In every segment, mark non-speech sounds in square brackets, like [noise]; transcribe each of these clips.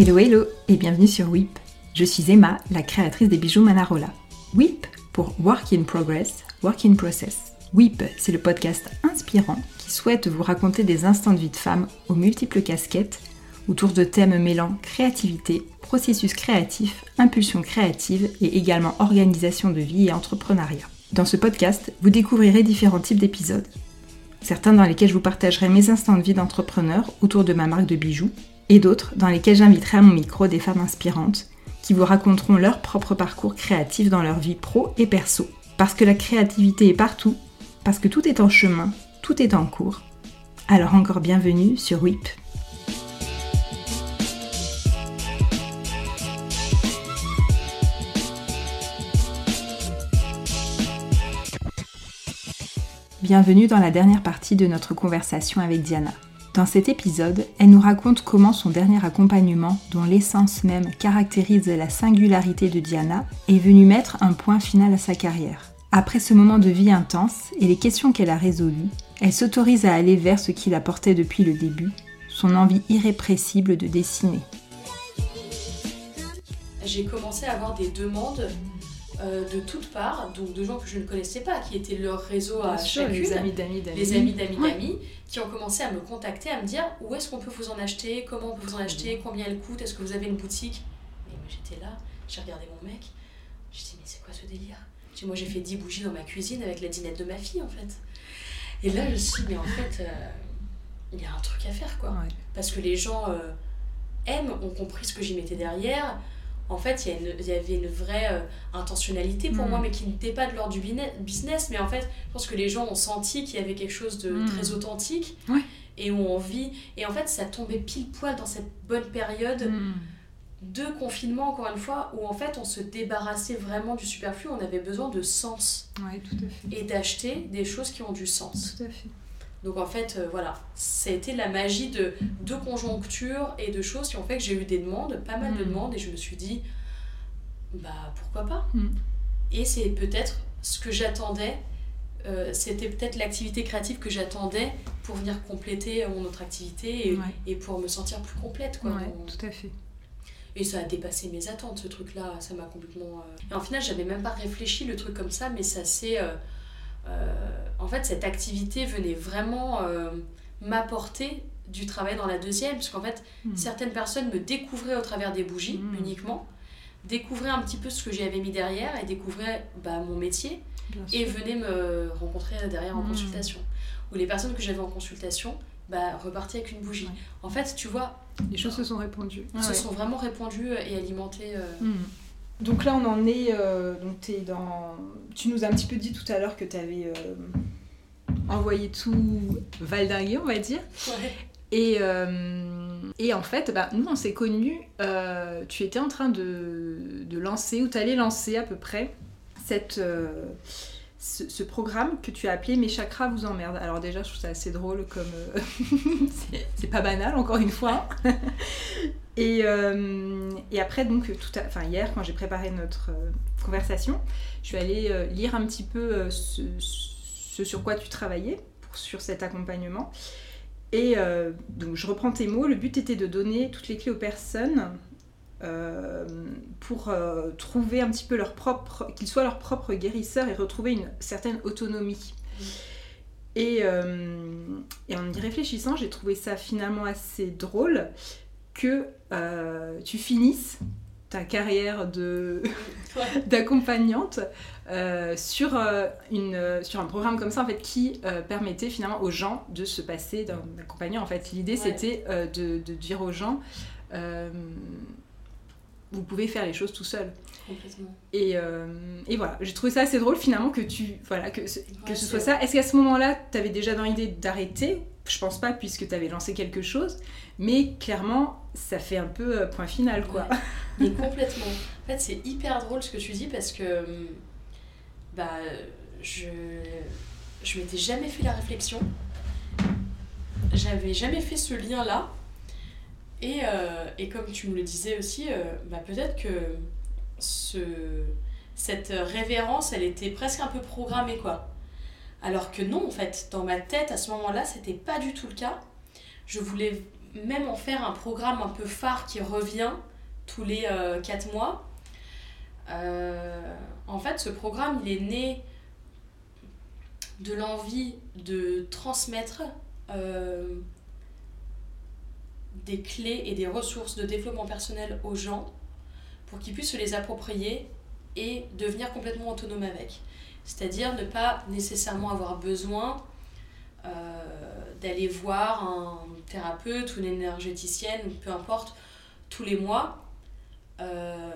Hello hello et bienvenue sur WIP. Je suis Emma, la créatrice des bijoux Manarola. WIP pour Work in Progress, Work in Process. WIP, c'est le podcast inspirant qui souhaite vous raconter des instants de vie de femme aux multiples casquettes autour de thèmes mêlant créativité, processus créatif, impulsion créative et également organisation de vie et entrepreneuriat. Dans ce podcast, vous découvrirez différents types d'épisodes. Certains dans lesquels je vous partagerai mes instants de vie d'entrepreneur autour de ma marque de bijoux, et d'autres dans lesquels j'inviterai à mon micro des femmes inspirantes qui vous raconteront leur propre parcours créatif dans leur vie pro et perso. Parce que la créativité est partout, parce que tout est en chemin, tout est en cours. Alors encore bienvenue sur WIP. Bienvenue dans la dernière partie de notre conversation avec Diana. Dans cet épisode, elle nous raconte comment son dernier accompagnement, dont l'essence même caractérise la singularité de Diana, est venu mettre un point final à sa carrière. Après ce moment de vie intense et les questions qu'elle a résolues, elle s'autorise à aller vers ce qui la depuis le début, son envie irrépressible de dessiner. J'ai commencé à avoir des demandes euh, de toutes parts, donc de gens que je ne connaissais pas, qui étaient leur réseau à chacune, les amis d'amis d'amis. les amis d'amis d'amis, qui ont commencé à me contacter, à me dire où est-ce qu'on peut vous en acheter, comment on peut vous en acheter, combien elle coûte, est-ce que vous avez une boutique? Et moi j'étais là, j'ai regardé mon mec, je dit mais c'est quoi ce délire? J'ai Moi j'ai fait 10 bougies dans ma cuisine avec la dinette de ma fille en fait. Et là je me suis dit mais en fait euh, il y a un truc à faire quoi. Parce que les gens euh, aiment, ont compris ce que j'y mettais derrière en fait, il y, avait une vraie euh, intentionnalité pour mm. moi, mais qui n'était pas de l'ordre du business. Mais en fait, je pense que les gens ont senti qu'il y avait quelque chose de mm. très authentique et ont envie. Et en fait, ça tombait pile poil dans cette bonne période mm. de confinement, encore une fois, où en fait, on se débarrassait vraiment du superflu. On avait besoin de sens. Et d'acheter des choses qui ont du sens. Tout à fait. Donc en fait, euh, voilà, ça a été la magie de, de conjonctures et de choses qui ont fait que j'ai eu des demandes, pas mal de mm. demandes, et je me suis dit, bah pourquoi pas mm. Et c'est peut-être ce que j'attendais, euh, c'était peut-être l'activité créative que j'attendais pour venir compléter mon autre activité et, et pour me sentir plus complète. Quoi, tout à fait. Et ça a dépassé mes attentes, ce truc-là, ça m'a complètement... Euh, et en final, j'avais même pas réfléchi le truc comme ça, mais ça s'est... Euh, en fait, cette activité venait vraiment euh, m'apporter du travail dans la deuxième, parce qu'en fait, hmm. certaines personnes me découvraient au travers des bougies hmm. uniquement, découvraient un petit peu ce que j'avais mis derrière et découvraient bah, mon métier et venaient me rencontrer derrière en hmm. consultation. Ou les personnes que j'avais en consultation bah, repartaient avec une bougie. En fait, tu vois... Les choses se sont répandues. Se sont vraiment répandues et alimentées. Euh, donc là, on en est. Euh, donc es dans... Tu nous as un petit peu dit tout à l'heure que tu avais euh, envoyé tout valdinguer, on va dire. Ouais. Et, euh, et en fait, bah, nous, on s'est connus. tu étais en train de, de lancer, ou tu allais lancer à peu près, cette, ce, programme que tu as appelé Mes chakras vous emmerdent. Alors, déjà, je trouve ça assez drôle comme. [laughs] c'est pas banal, encore une fois. [laughs] Et, euh, et, après, donc, tout enfin, hier, quand j'ai préparé notre euh, conversation, je suis allée euh, lire un petit peu ce, ce, sur quoi tu travaillais pour, sur cet accompagnement. Et donc, je reprends tes mots. Le but était de donner toutes les clés aux personnes pour trouver un petit peu leur propre, qu'ils soient leurs propres guérisseurs et retrouver une certaine autonomie. Et, et, en y réfléchissant, j'ai trouvé ça finalement assez drôle que euh, tu finisses ta carrière de [laughs] d'accompagnante euh, sur, euh, une, sur un programme comme ça en fait qui permettait finalement aux gens de se passer d'un accompagnant. En fait l'idée c'était de, de, dire aux gens vous pouvez faire les choses tout seul et, et, voilà j'ai trouvé ça assez drôle finalement que tu voilà que, que ce soit ça est-ce qu'à ce moment-là tu avais déjà dans l'idée d'arrêter? Je pense pas puisque tu avais lancé quelque chose mais clairement ça fait un peu euh, point final, quoi. mais complètement. En fait, c'est hyper drôle ce que tu dis parce que bah, je, je m'étais jamais fait la réflexion. J'avais jamais fait ce lien-là. Et, euh, et, comme tu me le disais aussi, euh, bah, peut-être que ce, cette révérence, elle était presque un peu programmée, quoi. Alors que non, en fait, dans ma tête, à ce moment-là, c'était pas du tout le cas. Je voulais même en faire un programme un peu phare qui revient tous les 4 mois. en fait, ce programme, il est né de l'envie de transmettre des clés et des ressources de développement personnel aux gens pour qu'ils puissent se les approprier et devenir complètement autonomes avec. C'est-à-dire ne pas nécessairement avoir besoin euh, d'aller voir un thérapeute ou une énergéticienne, peu importe, tous les mois euh,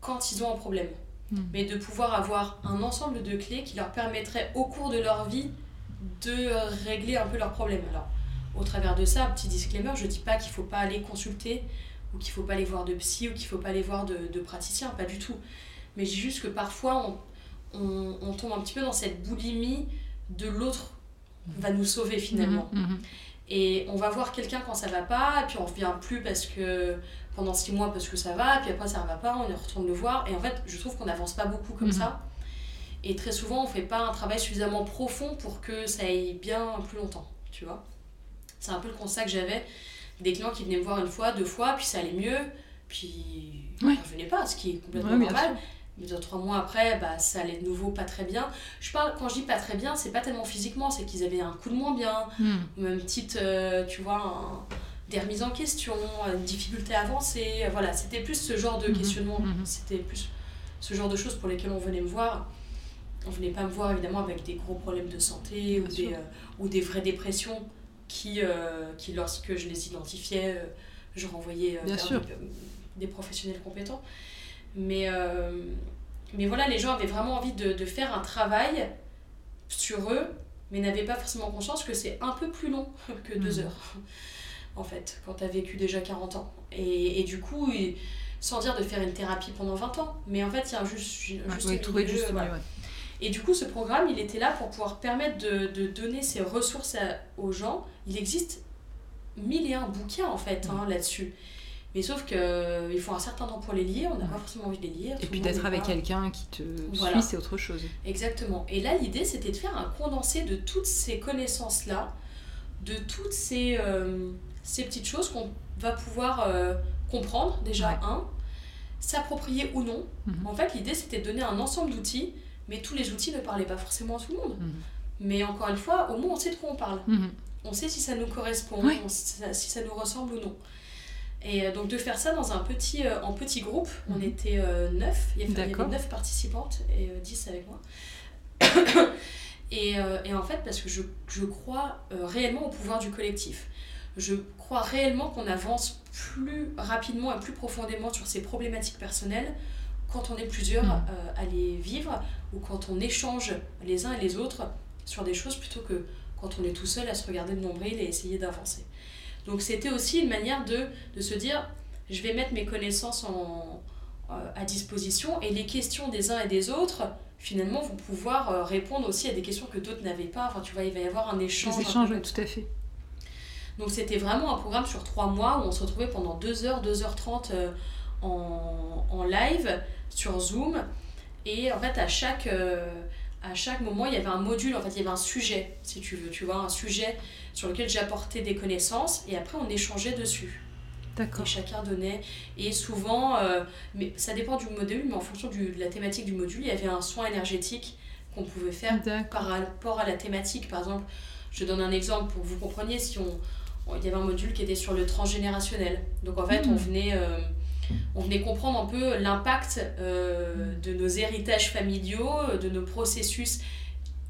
quand ils ont un problème. Hmm. Mais de pouvoir avoir un ensemble de clés qui leur permettraient au cours de leur vie de régler un peu leurs problèmes. Alors, au travers de ça, petit disclaimer, je dis pas qu'il faut pas aller consulter ou qu'il faut pas aller voir de psy ou qu'il faut pas aller voir de, de praticien, pas du tout. Mais je dis juste que parfois on, on, on, tombe un petit peu dans cette boulimie de l'autre va nous sauver finalement. Mhm, mhm. Et on va voir quelqu'un quand ça va pas, et puis on revient plus parce que pendant six mois parce que ça va, et puis après ça va pas, on retourne le voir. Et en fait, je trouve qu'on n'avance pas beaucoup comme mhm. ça. Et très souvent, on fait pas un travail suffisamment profond pour que ça aille bien plus longtemps, tu vois. C'est un peu le constat que j'avais des clients qui venaient me voir une fois, deux fois, puis ça allait mieux, puis ouais. ne revenaient pas, ce qui est complètement normal. Mais deux, trois mois après, bah, ça allait de nouveau pas très bien. Je parle, quand je dis pas très bien, c'est pas tellement physiquement, c'est qu'ils avaient un coup de moins bien, hmm. même petite, euh, tu vois, des remises en question, une difficulté à avancer. Voilà, c'était plus ce genre de hmm. questionnement, hmm. c'était plus ce genre de choses pour lesquelles on venait me voir. On venait pas me voir évidemment avec des gros problèmes de santé ou des, euh, ou des vraies dépressions qui, euh, qui lorsque je les identifiais, euh, je renvoyais euh, Des, professionnels compétents. Mais, mais voilà, les gens avaient vraiment envie de, de faire un travail sur eux, mais n'avaient pas forcément conscience que c'est un peu plus long [laughs] que deux mmh. heures, [laughs] en fait, quand tu as vécu déjà 40 ans. Et, et du coup, sans dire de faire une thérapie pendant 20 ans, mais en fait, il y a juste, juste, juste et du coup, ce programme, il était là pour pouvoir permettre de, de donner ces ressources aux gens. Il existe mille et un bouquins, en fait, hein, là-dessus. Mais sauf qu'il euh, faut un certain temps pour les lire, on n'a pas forcément envie de les lire. Et puis d'être avec quelqu'un qui te suit, c'est autre chose. Exactement. Et là, l'idée, c'était de faire un condensé de toutes ces connaissances-là, de toutes ces, euh, ces petites choses qu'on va pouvoir euh, comprendre, déjà, un, s'approprier ou non. Mhm. En fait, l'idée, c'était de donner un ensemble d'outils mais tous les outils ne parlaient pas forcément à tout le monde. Mhm. Mais encore une fois, au moins on sait de quoi on parle. Mhm. On sait si ça nous correspond, si ça nous ressemble ou non. Et euh, donc de faire ça dans un petit, euh, en petit groupe, on mhm. était euh, neuf, il y avait neuf participantes et dix avec moi. [coughs] et, et, en fait, parce que je, je crois réellement au pouvoir du collectif. Je crois réellement qu'on avance plus rapidement et plus profondément sur ces problématiques personnelles quand on est plusieurs mm. euh, à les vivre ou quand on échange les uns et les autres sur des choses plutôt que quand on est tout seul à se regarder le nombril et essayer d'avancer. Donc c'était aussi une manière de, de, se dire, je vais mettre mes connaissances en, euh, à disposition et les questions des uns et des autres, finalement, vont pouvoir euh, répondre aussi à des questions que d'autres n'avaient pas. Enfin, tu vois, il va y avoir un échange. Des échanges, oui, tout à fait. Donc c'était vraiment un programme sur trois mois où on se retrouvait pendant 2 heures, 2h30 en, en live sur Zoom. Et en fait, à chaque, euh, à chaque moment, il y avait un module, en fait, il y avait un sujet, si tu veux, tu vois, un sujet sur lequel j'apportais des connaissances et après on échangeait dessus. D'accord. Et chacun donnait. Et souvent, euh, mais ça dépend du module, mais en fonction du, de la thématique du module, il y avait un soin énergétique qu'on pouvait faire par rapport à la thématique. Par exemple, je donne un exemple pour que vous compreniez, si on, il y avait un module qui était sur le transgénérationnel. Donc en fait, on hmm. venait. Euh, on venait comprendre un peu l'impact euh, de nos héritages familiaux, de nos processus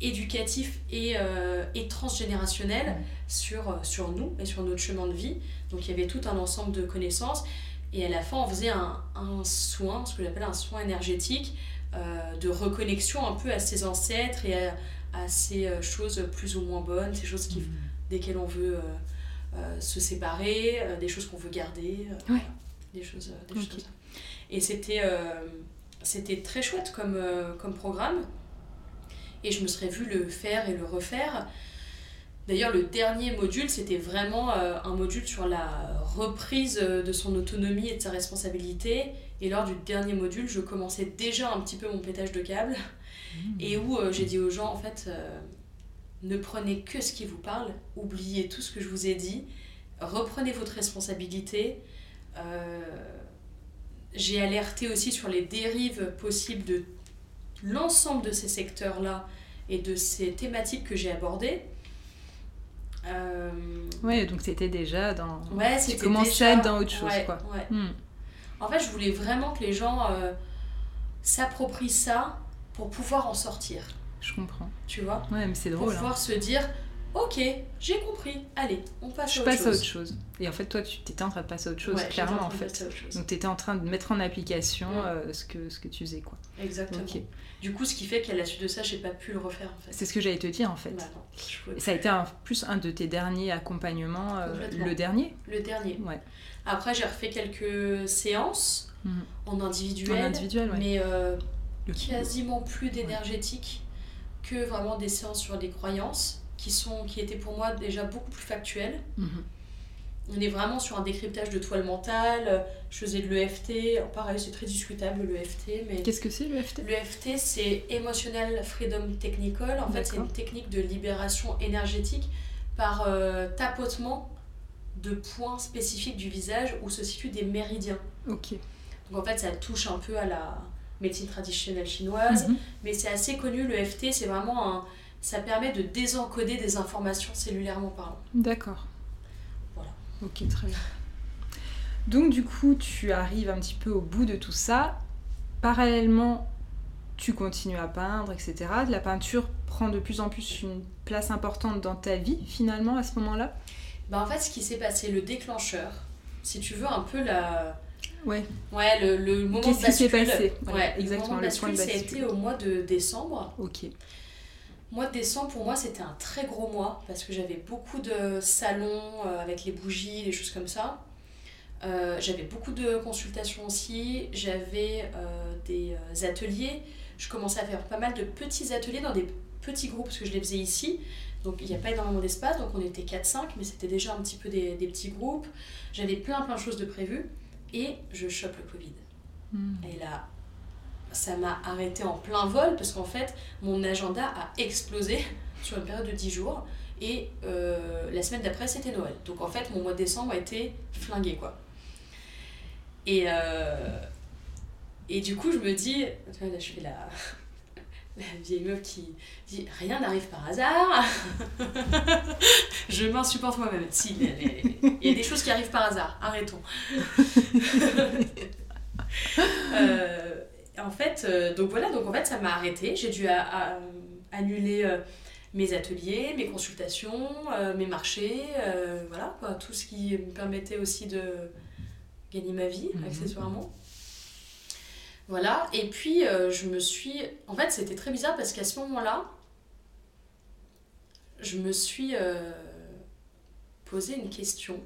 éducatifs et, euh, et transgénérationnels sur, sur nous et sur notre chemin de vie. Donc il y avait tout un ensemble de connaissances. Et à la fin, on faisait un, un soin, ce que j'appelle un soin énergétique, euh, de reconnexion un peu à ses ancêtres et à, ces choses plus ou moins bonnes, ces choses qui, mmh. desquelles on veut se séparer, des choses qu'on veut garder des choses, euh, des choses comme ça. Et c'était, euh, c'était très chouette comme, euh, comme programme. Et je me serais vu le faire et le refaire. D'ailleurs, le dernier module, c'était vraiment un module sur la reprise de son autonomie et de sa responsabilité. Et lors du dernier module, je commençais déjà un petit peu mon pétage de câble. Mmh. Et où j'ai dit aux gens, en fait, ne prenez que ce qui vous parle, oubliez tout ce que je vous ai dit, reprenez votre responsabilité. Euh, j'ai alerté aussi sur les dérives possibles de l'ensemble de ces secteurs-là et de ces thématiques que j'ai abordées. Euh... Ouais, donc c'était déjà dans. Ouais, tu commençais à être dans autre chose, quoi. Ouais. Hmm. En fait, je voulais vraiment que les gens euh, s'approprient ça pour pouvoir en sortir. Je comprends. Tu vois? Ouais, mais c'est drôle. Pour pouvoir se dire, Ok, j'ai compris. Allez, on passe à autre chose. Je passe à autre chose. Et en fait, toi, tu étais en train de passer à autre chose, clairement, en, fait. Donc, tu étais en train de mettre en application euh, ce, que, ce que tu faisais, quoi. Exactement. Du coup, ce qui fait qu'à la suite de ça, j'ai pas pu le refaire, en fait. C'est ce que j'allais te dire, en fait. Bah ça a été un, plus un de tes derniers accompagnements, euh, le dernier Le dernier. Ouais. Après, j'ai refait quelques séances mhm. en individuel. En individuel, Mais euh, quasiment plus d'énergétique que vraiment des séances sur les croyances qui, sont, qui étaient pour moi déjà beaucoup plus factuels. Mhm. On est vraiment sur un décryptage de toile mentale. Je faisais de l'EFT. Pareil, c'est très discutable l'EFT. Mais... Qu'est-ce que c'est l'EFT L'EFT, c'est Emotional Freedom Technical. En fait, c'est une technique de libération énergétique par euh, tapotement de points spécifiques du visage où se situent des méridiens. Ok. Donc en fait, ça touche un peu à la médecine traditionnelle chinoise, mhm. mais c'est assez connu. L'EFT, c'est vraiment un ça permet de désencoder des informations cellulairement parlant. D'accord. Voilà. Ok, très bien. Donc du coup, tu arrives un petit peu au bout de tout ça. Parallèlement, tu continues à peindre, etc. La peinture prend de plus en plus une place importante dans ta vie, finalement, à ce moment-là? Bah, En fait, ce qui s'est passé, le déclencheur, si tu veux, un peu la... Ouais. Ouais, le, le moment Qu'est-ce qui s'est passé? Ouais, exactement, le, moment de bascule, ça a été au mois de décembre. Ok. Mois de décembre, pour moi, c'était un très gros mois parce que j'avais beaucoup de salons euh, avec les bougies, des choses comme ça. Euh, j'avais beaucoup de consultations aussi, j'avais euh, des ateliers. Je commençais à faire pas mal de petits ateliers dans des petits groupes parce que je les faisais ici. Donc il n'y a pas énormément d'espace, donc on était 4-5, mais c'était déjà un petit peu des, des petits groupes. J'avais plein plein de choses de prévues et je chope le Covid. Hmm. Et là, ça m'a arrêté en plein vol parce qu'en fait, mon agenda a explosé [laughs] sur une période de 10 jours. Et euh, la semaine d'après, c'était Noël. Donc en fait, mon mois de décembre a été flingué, quoi. Et, euh, et du coup, je me dis, là, je fais [laughs] la, vieille meuf qui dit rien n'arrive par hasard. [laughs] je m'insupporte moi-même. Il y a des choses qui arrivent par hasard. Arrêtons. euh, en fait, euh, donc voilà, donc en fait, ça m'a arrêté. J'ai dû annuler euh, mes ateliers, mes consultations, euh, mes marchés, voilà, quoi, tout ce qui me permettait aussi de gagner ma vie, mhm. accessoirement. Voilà, et puis je me suis. En fait, c'était très bizarre parce qu'à ce moment-là, je me suis posé une question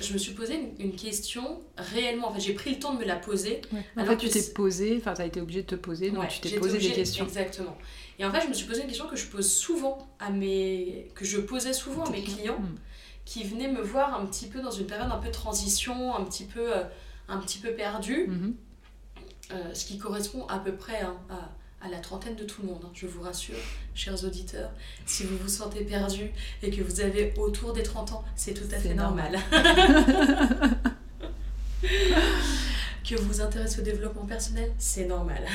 je me suis posé une, question réellement. En fait, j'ai pris le temps de me la poser. En fait, tu t'es posé, enfin, tu as été obligé de te poser, donc tu t'es posé des questions. Exactement. Et en fait, je me suis posé une question que je pose souvent à mes. que je posais souvent à mes clients hmm. qui venaient me voir un petit peu dans une période un peu de transition, un petit peu, euh, un petit peu perdue. Mm-hmm. Euh, ce qui correspond à peu près hein, à à la trentaine de tout le monde, hein, je vous rassure, chers auditeurs. Si vous vous sentez perdu et que vous avez autour des 30 ans, c'est tout à fait normal. [laughs] que vous vous intéressez au développement personnel, c'est normal.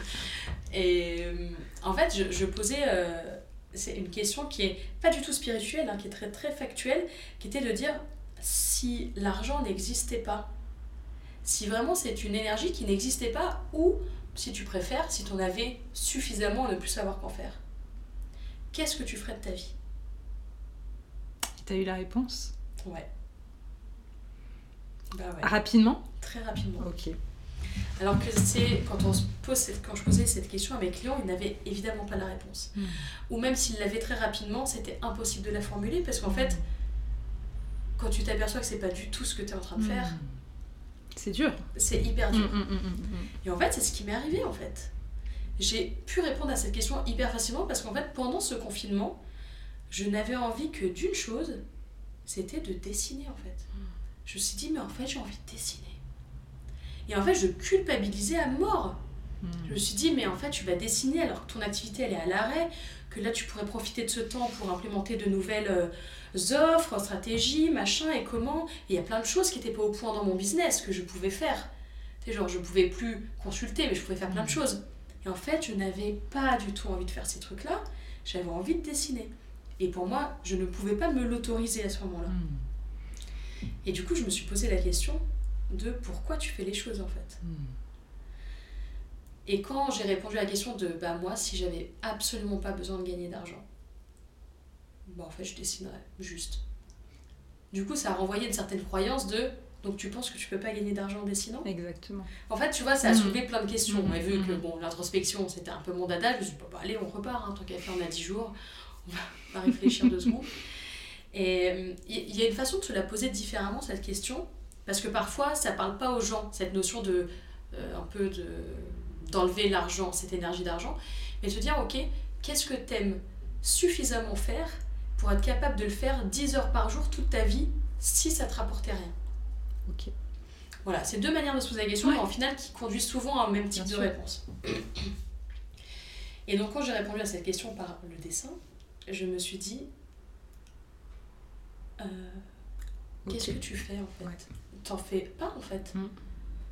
[laughs] et euh, en fait, je, posais euh, c'est une question qui est pas du tout spirituelle, hein, qui est très très factuelle, qui était de dire si l'argent n'existait pas, si vraiment c'est une énergie qui n'existait pas, ou si tu préfères, si tu en avais suffisamment à ne plus savoir qu'en faire, qu'est-ce que tu ferais de ta vie? Tu as eu la réponse? Ouais. Bah ouais. Rapidement? Très rapidement. Ok. Alors que c'est quand on se pose cette, quand je posais cette question à mes clients, ils n'avaient évidemment pas la réponse. Hmm. Ou même s'ils l'avaient très rapidement, c'était impossible de la formuler parce qu'en hmm. fait, quand tu t'aperçois que c'est pas du tout ce que tu es en train de faire, hmm. C'est dur. C'est hyper dur. Mm, mm, mm, et en fait, c'est ce qui m'est arrivé en fait. J'ai pu répondre à cette question hyper facilement parce qu'en fait, pendant ce confinement, je n'avais envie que d'une chose, c'était de dessiner en fait. Je me suis dit, mais en fait, j'ai envie de dessiner. Et en fait, je culpabilisais à mort Hmm. Je me suis dit, mais en fait, tu vas dessiner alors que ton activité, elle est à l'arrêt, que là, tu pourrais profiter de ce temps pour implémenter de nouvelles euh, offres, stratégies, machin, et comment. Il y a plein de choses qui n'étaient pas au point dans mon business que je pouvais faire. Tu sais, genre, je pouvais plus consulter, mais je pouvais faire plein de hmm. choses. Et en fait, je n'avais pas du tout envie de faire ces trucs-là. J'avais envie de dessiner. Et pour moi, je ne pouvais pas me l'autoriser à ce moment-là. Hmm. Et du coup, je me suis posé la question de pourquoi tu fais les choses en fait. Et quand j'ai répondu à la question de bah moi, si j'avais absolument pas besoin de gagner d'argent, bah en fait, je dessinerais juste. Du coup, ça a renvoyé une certaine croyance de donc tu penses que tu peux pas gagner d'argent en dessinant? Exactement. En fait, tu vois, ça a hmm. soulevé plein de questions. On a vu que bon, l'introspection, c'était un peu mon dada. Je me suis dit, bah, allez, on repart, hein, tant qu'à faire, on a 10 jours on va réfléchir deux secondes. [laughs] Et il y a une façon de se la poser différemment, cette question, parce que parfois, ça parle pas aux gens, cette notion de, euh, un peu de, d'enlever l'argent, cette énergie d'argent, mais de se dire, ok, qu'est-ce que tu aimes suffisamment faire pour être capable de le faire 10 heures par jour toute ta vie si ça te rapportait rien Ok. Voilà, c'est deux manières de se poser la question, mais en final qui conduisent souvent à un même type de réponse. Et donc quand j'ai répondu à cette question par le dessin, je me suis dit, euh, qu'est-ce que tu fais en fait T'en fais pas en fait. Mm.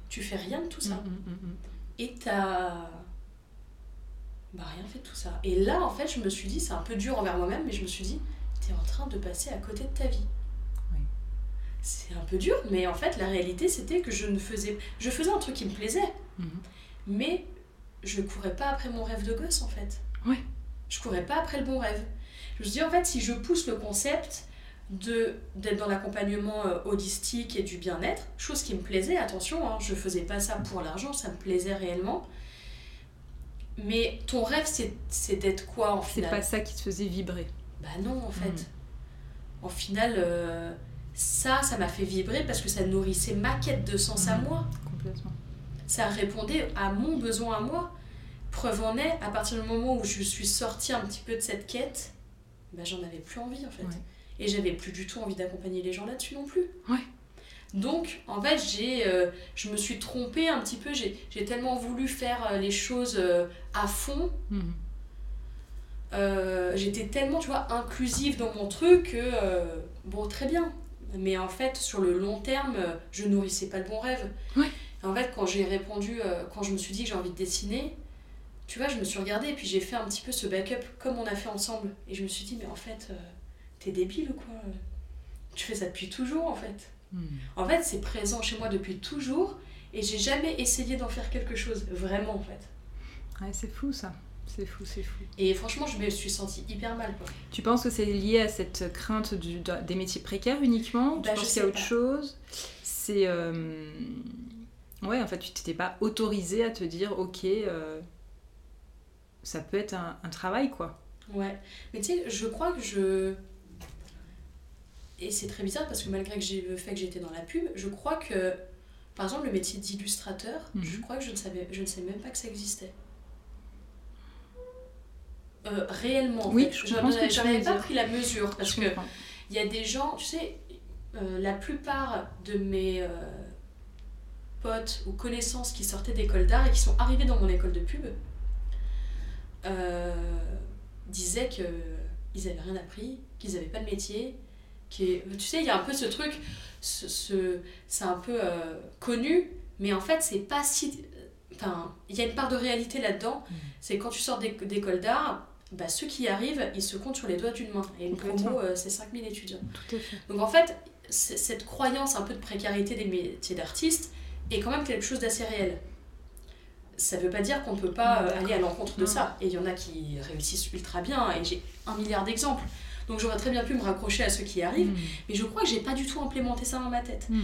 Tu fais rien de tout ça. Mm, mm, Et t'as bah, rien fait de tout ça. Et là en fait je me suis dit, c'est un peu dur envers moi-même, mais je me suis dit, t'es en train de passer à côté de ta vie. C'est un peu dur, mais en fait la réalité c'était que je ne faisais... Je faisais un truc qui me plaisait, mais je courais pas après mon rêve de gosse en fait. Ouais. Je courais pas après le bon rêve. Je me dis, en fait, si je pousse le concept de d'être dans l'accompagnement euh, holistique et du bien-être, chose qui me plaisait, attention, hein, je faisais pas ça pour l'argent, ça me plaisait réellement. Mais ton rêve, c'est d'être quoi en final C'est pas ça qui te faisait vibrer. Bah non, en fait. Hmm. En final, euh, ça, ça m'a fait vibrer parce que ça nourrissait ma quête de sens à hmm. moi. Complètement. Ça répondait à mon besoin à moi. Preuve en est, à partir du moment où je suis sortie un petit peu de cette quête, bah, j'en avais plus envie en fait. Et j'avais plus du tout envie d'accompagner les gens là-dessus non plus. Ouais. Donc, en fait, j'ai, euh, je me suis trompée un petit peu. J'ai, tellement voulu faire euh, les choses euh, à fond. Mhm. j'étais tellement, tu vois, inclusive dans mon truc que, bon, très bien. Mais en fait, sur le long terme, je nourrissais pas le bon rêve. Ouais. En fait, quand j'ai répondu, quand je me suis dit que j'ai envie de dessiner, tu vois, je me suis regardée et puis j'ai fait un petit peu ce backup comme on a fait ensemble. Et je me suis dit, mais en fait, t'es débile ou quoi? Tu fais ça depuis toujours en fait. Hmm. En fait, c'est présent chez moi depuis toujours et j'ai jamais essayé d'en faire quelque chose, vraiment en fait. Ouais, c'est fou ça. C'est fou, c'est fou. Et franchement, je me suis sentie hyper mal. Quoi. Tu penses que c'est lié à cette crainte du, des métiers précaires uniquement Tu bah, penses qu'il y a autre chose? C'est. Euh, ouais, en fait, tu t'étais pas autorisé à te dire, ok. Euh, ça peut être un, travail, quoi. Ouais. Mais tu sais, je crois que je. Et c'est très bizarre parce que malgré que j'ai le fait que j'étais dans la pub, je crois que, par exemple, le métier d'illustrateur, mhm. je crois que je ne savais, je ne même pas que ça existait. Euh, réellement, oui, je n'avais pas pris la mesure parce que il y a des gens, tu sais, euh, la plupart de mes euh, potes ou connaissances qui sortaient d'école d'art et qui sont arrivés dans mon école de pub, disaient qu'ils n'avaient rien appris, qu'ils n'avaient pas de métier. Qui Tu sais, il y a un peu ce truc, ce, c'est un peu euh, connu, mais en fait, c'est pas si. Enfin, il y a une part de réalité là-dedans. Mm. C'est quand tu sors d'école d'art, bah, ceux qui y arrivent, ils se comptent sur les doigts d'une main. Et une promo, euh, c'est 5000 étudiants. Tout à fait. Donc en fait, cette croyance un peu de précarité des métiers d'artiste est quand même quelque chose d'assez réel ça veut pas dire qu'on ne peut pas euh, aller à l'encontre de ça. Et il y en a qui réussissent ultra bien, et j'ai un milliard d'exemples. Donc j'aurais très bien pu me raccrocher à ceux qui arrivent, mm. mais je crois que j'ai pas du tout implémenté ça dans ma tête. Mm.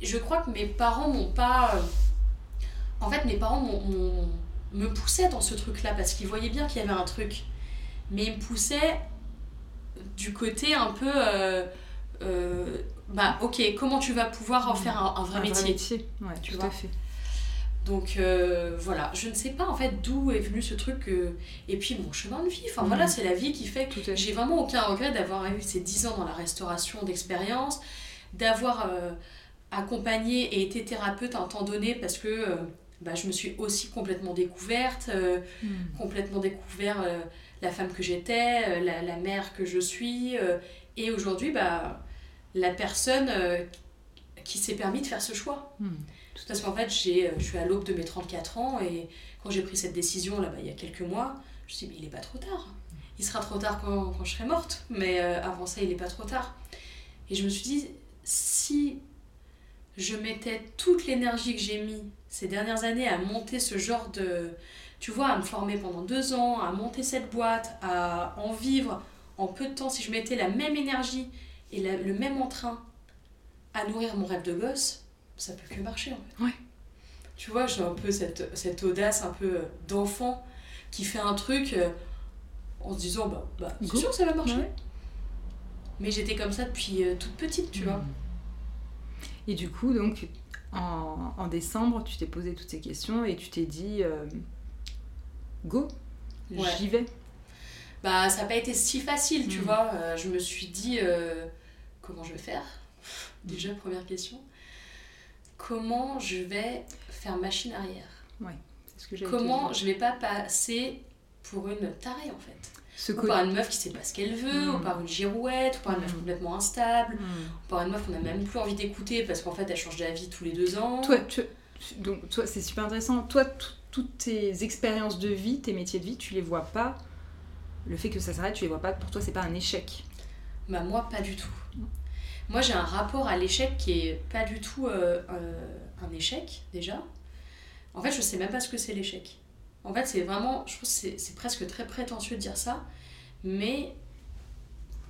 Je crois que mes parents m'ont pas. Euh, en fait, mes parents m'ont, me poussaient dans ce truc-là parce qu'ils voyaient bien qu'il y avait un truc. Mais ils me poussaient du côté un peu. Euh, bah, ok, comment tu vas pouvoir en mm. faire un, vrai métier, vrai métier? Ouais, tu tout à fait. Donc euh, voilà, je ne sais pas en fait d'où est venu ce truc. Et puis mon chemin de vie, enfin voilà, mm. c'est la vie qui fait que j'ai vraiment aucun regret d'avoir eu ces 10 ans dans la restauration d'expérience, d'avoir euh, accompagné et été thérapeute à un temps donné parce que euh, bah, je me suis aussi complètement découverte, Hmm. complètement découvert la femme que j'étais, la, la mère que je suis, et aujourd'hui, bah, la personne qui s'est permis de faire ce choix. Hmm. Parce qu'en fait, euh, je suis à l'aube de mes 34 ans, et quand j'ai pris cette décision, là, bah, il y a quelques mois, je me suis dit, mais il n'est pas trop tard. Il sera trop tard quand, quand je serai morte, mais euh, avant ça, il n'est pas trop tard. Et je me suis dit, si je mettais toute l'énergie que j'ai mis ces dernières années à monter ce genre de... Tu vois, à me former pendant deux ans, à monter cette boîte, à en vivre en peu de temps, si je mettais la même énergie et le même entrain à nourrir mon rêve de gosse, ça peut que marcher en fait. Ouais. Tu vois, j'ai un peu cette, cette audace un peu euh, d'enfant qui fait un truc euh, en se disant, bah, bah c'est sûr ça va marcher. Ouais. Mais j'étais comme ça depuis euh, toute petite, tu vois. Et du coup, donc, en, en décembre, tu t'es posé toutes ces questions et tu t'es dit, euh, go, Ouais. j'y vais. Bah, ça n'a pas été si facile, tu Mm. vois. Je me suis dit, comment je vais faire? Déjà, première question. Comment je vais faire machine arrière C'est ce que Comment je vais pas passer pour une tarée, en fait Ce Ou côté- par une meuf qui sait pas ce qu'elle veut, ou par une girouette, ou par une meuf Mm. complètement instable, Hmm. ou par une meuf qu'on n'a même plus envie d'écouter parce qu'en fait, elle change d'avis tous les deux ans. Toi, tu- tu- donc, toi, c'est super intéressant. Toi, tout- toutes tes expériences de vie, tes métiers de vie, tu les vois pas. Le fait que ça s'arrête, tu les vois pas. Pour toi, c'est pas un échec. Bah moi pas du tout. Moi j'ai un rapport à l'échec qui est pas du tout euh, euh, un échec déjà. En fait je sais même pas ce que c'est l'échec. En fait c'est vraiment, je trouve que c'est presque très prétentieux de dire ça, mais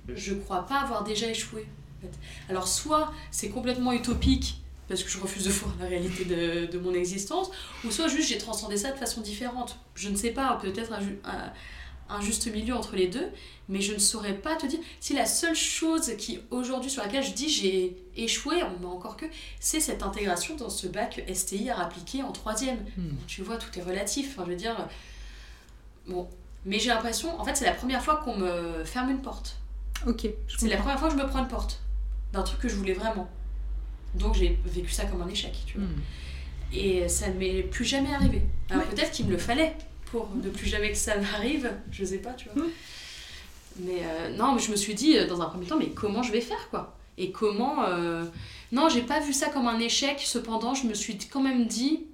je crois pas avoir déjà échoué. Alors soit c'est complètement utopique parce que je refuse de [laughs] voir la réalité de, de mon existence, ou soit juste j'ai transcendé ça de façon différente. Je ne sais pas, peut-être un- un juste milieu entre les deux, mais je ne saurais pas te dire si la seule chose qui aujourd'hui sur laquelle je dis j'ai échoué, mais encore que, c'est cette intégration dans ce bac STI à appliquer en troisième. Hmm. Tu vois, tout est relatif. Enfin, je veux dire, bon, mais j'ai l'impression, en fait, c'est la première fois qu'on me ferme une porte. Ok, C'est la première fois que je me prends une porte d'un truc que je voulais vraiment. Donc j'ai vécu ça comme un échec, tu vois. Hmm. Et ça ne m'est plus jamais arrivé. Alors Ouais. peut-être qu'il me le fallait pour ne plus jamais que ça m'arrive, je sais pas, tu vois. Ouais. Mais euh, non, mais je me suis dit euh, dans un premier temps, mais comment je vais faire quoi? Et comment. euh, Non, j'ai pas vu ça comme un échec, cependant, je me suis quand même dit,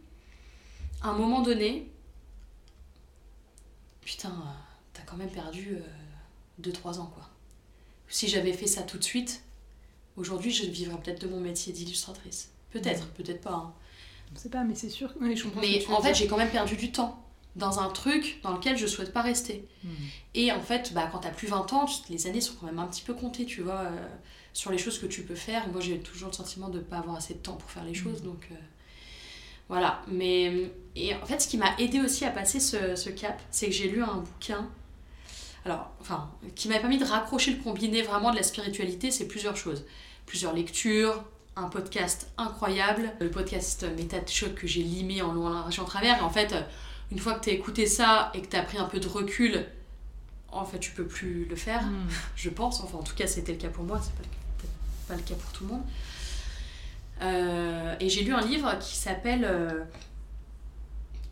à un moment donné, putain, euh, t'as quand même perdu 2-3 ans quoi. Si j'avais fait ça tout de suite, aujourd'hui je vivrais peut-être de mon métier d'illustratrice. Peut-être, peut-être pas. hein. Je sais pas, mais c'est sûr. Oui, je Mais en fait, j'ai quand même perdu du temps dans un truc dans lequel je souhaite pas rester. Hmm. Et en fait, bah, quand t'as plus 20 ans, les années sont quand même un petit peu comptées, tu vois, euh, sur les choses que tu peux faire. Moi, j'ai toujours le sentiment de pas avoir assez de temps pour faire les choses, donc euh, voilà. Mais et en fait, ce qui m'a aidé aussi à passer ce, ce cap, c'est que j'ai lu un bouquin. Alors, enfin, qui m'a permis de raccrocher le combiné vraiment de la spiritualité, c'est plusieurs choses. Plusieurs lectures, un podcast incroyable, le podcast Méta de choc que j'ai limé en long, en large et en travers. Et en fait, une fois que tu as écouté ça et que tu as pris un peu de recul, en fait, tu peux plus le faire, Hmm. [laughs] je pense. Enfin, en tout cas, c'était le cas pour moi, c'est pas pas le cas pour tout le monde. Euh, et j'ai lu un livre qui s'appelle. Euh,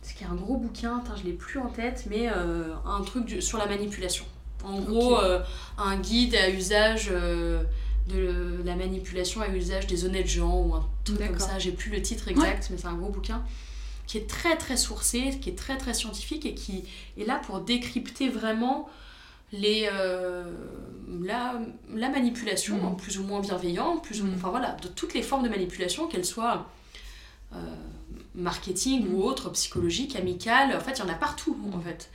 c'est qui est un gros bouquin, putain, je l'ai plus en tête, mais euh, un truc du- sur la manipulation. En gros, euh, un guide à usage de la manipulation à usage des honnêtes gens ou un truc comme ça. J'ai plus le titre exact, mais c'est un gros bouquin qui est très très sourcé, qui est très très scientifique et qui est là pour décrypter vraiment les, euh, la, la manipulation, en plus ou moins bienveillante, plus ou moins, Mhm. enfin voilà, de toutes les formes de manipulation, qu'elles soient euh, marketing ou autre, psychologique, amicale, en fait il y en a partout en fait.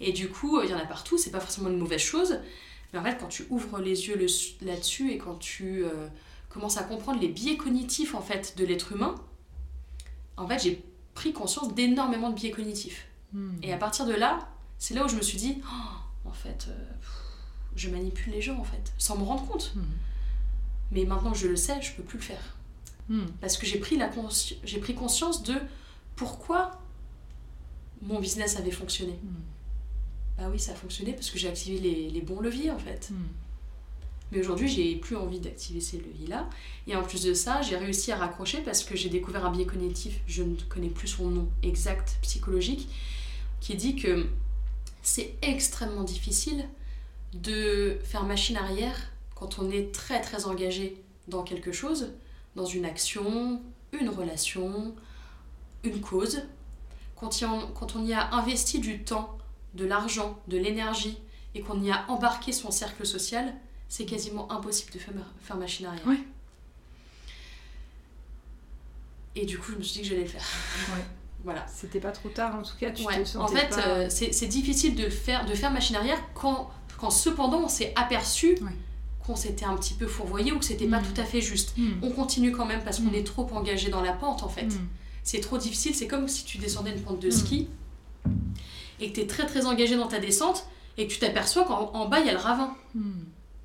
Et du coup, il y en a partout, c'est pas forcément une mauvaise chose, mais en fait quand tu ouvres les yeux le- là-dessus et quand tu euh, commences à comprendre les biais cognitifs en fait de l'être humain, en fait j'ai pris conscience d'énormément de biais cognitifs. Hmm. Et à partir de là, c'est là où je me suis dit, Oh, en fait, euh, je manipule les gens, en fait, sans me rendre compte. Hmm. Mais maintenant que je le sais, je peux plus le faire. Hmm. Parce que j'ai pris, la consci- j'ai pris conscience de pourquoi mon business avait fonctionné. Bah oui, ça a fonctionné parce que j'ai activé les, les bons leviers, en fait. Mais aujourd'hui, j'ai plus envie d'activer ces leviers-là. Et en plus de ça, j'ai réussi à raccrocher parce que j'ai découvert un biais cognitif, je ne connais plus son nom exact psychologique, qui dit que c'est extrêmement difficile de faire machine arrière quand on est très très engagé dans quelque chose, dans une action, une relation, une cause. Quand on y a investi du temps, de l'argent, de l'énergie, et qu'on y a embarqué son cercle social, c'est quasiment impossible de faire, machine arrière. Et du coup, je me suis dit que j'allais le faire. [laughs] voilà. C'était pas trop tard, en tout cas, tu te sentais En fait, euh, c'est difficile de faire, de faire machine arrière quand, quand cependant on s'est aperçu qu'on s'était un petit peu fourvoyé ou que c'était pas mm. tout à fait juste. Mm. On continue quand même parce qu'on mm. est trop engagé dans la pente, en fait. C'est trop difficile, c'est comme si tu descendais une pente de ski et que tu es très très engagé dans ta descente et que tu t'aperçois qu'en bas il y a le ravin.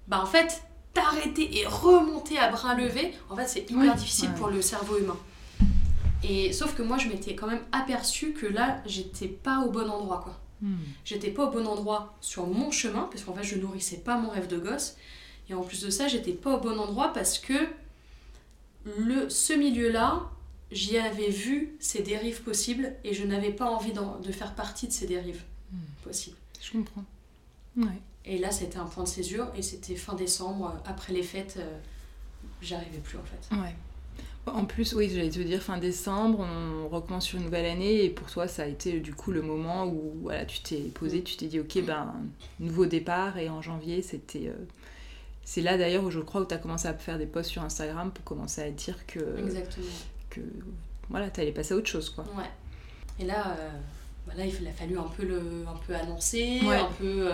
Bah en fait, t'arrêter et remonter à bras levés, en fait c'est hyper difficile pour le cerveau humain. Et sauf que moi je m'étais quand même aperçu que là j'étais pas au bon endroit quoi. Hmm. J'étais pas au bon endroit sur mon chemin parce qu'en fait je nourrissais pas mon rêve de gosse. Et en plus de ça, j'étais pas au bon endroit parce que le, ce milieu-là, j'y avais vu ces dérives possibles et je n'avais pas envie de faire partie de ces dérives hmm. possibles. Je comprends. Et là, c'était un point de césure et c'était fin décembre, après les fêtes, euh, j'arrivais plus en fait. Ouais. En plus, oui, j'allais te dire fin décembre, on recommence sur une nouvelle année et pour toi, ça a été du coup le moment où voilà, tu t'es posé, tu t'es dit ok, ben nouveau départ et en janvier, c'était. Euh, c'est là d'ailleurs où je crois où tu as commencé à faire des posts sur Instagram pour commencer à dire que. Exactement. Que voilà, tu allais passer à autre chose quoi. Ouais. Et là, euh, bah là, il a fallu un peu, le, un peu annoncer, un peu.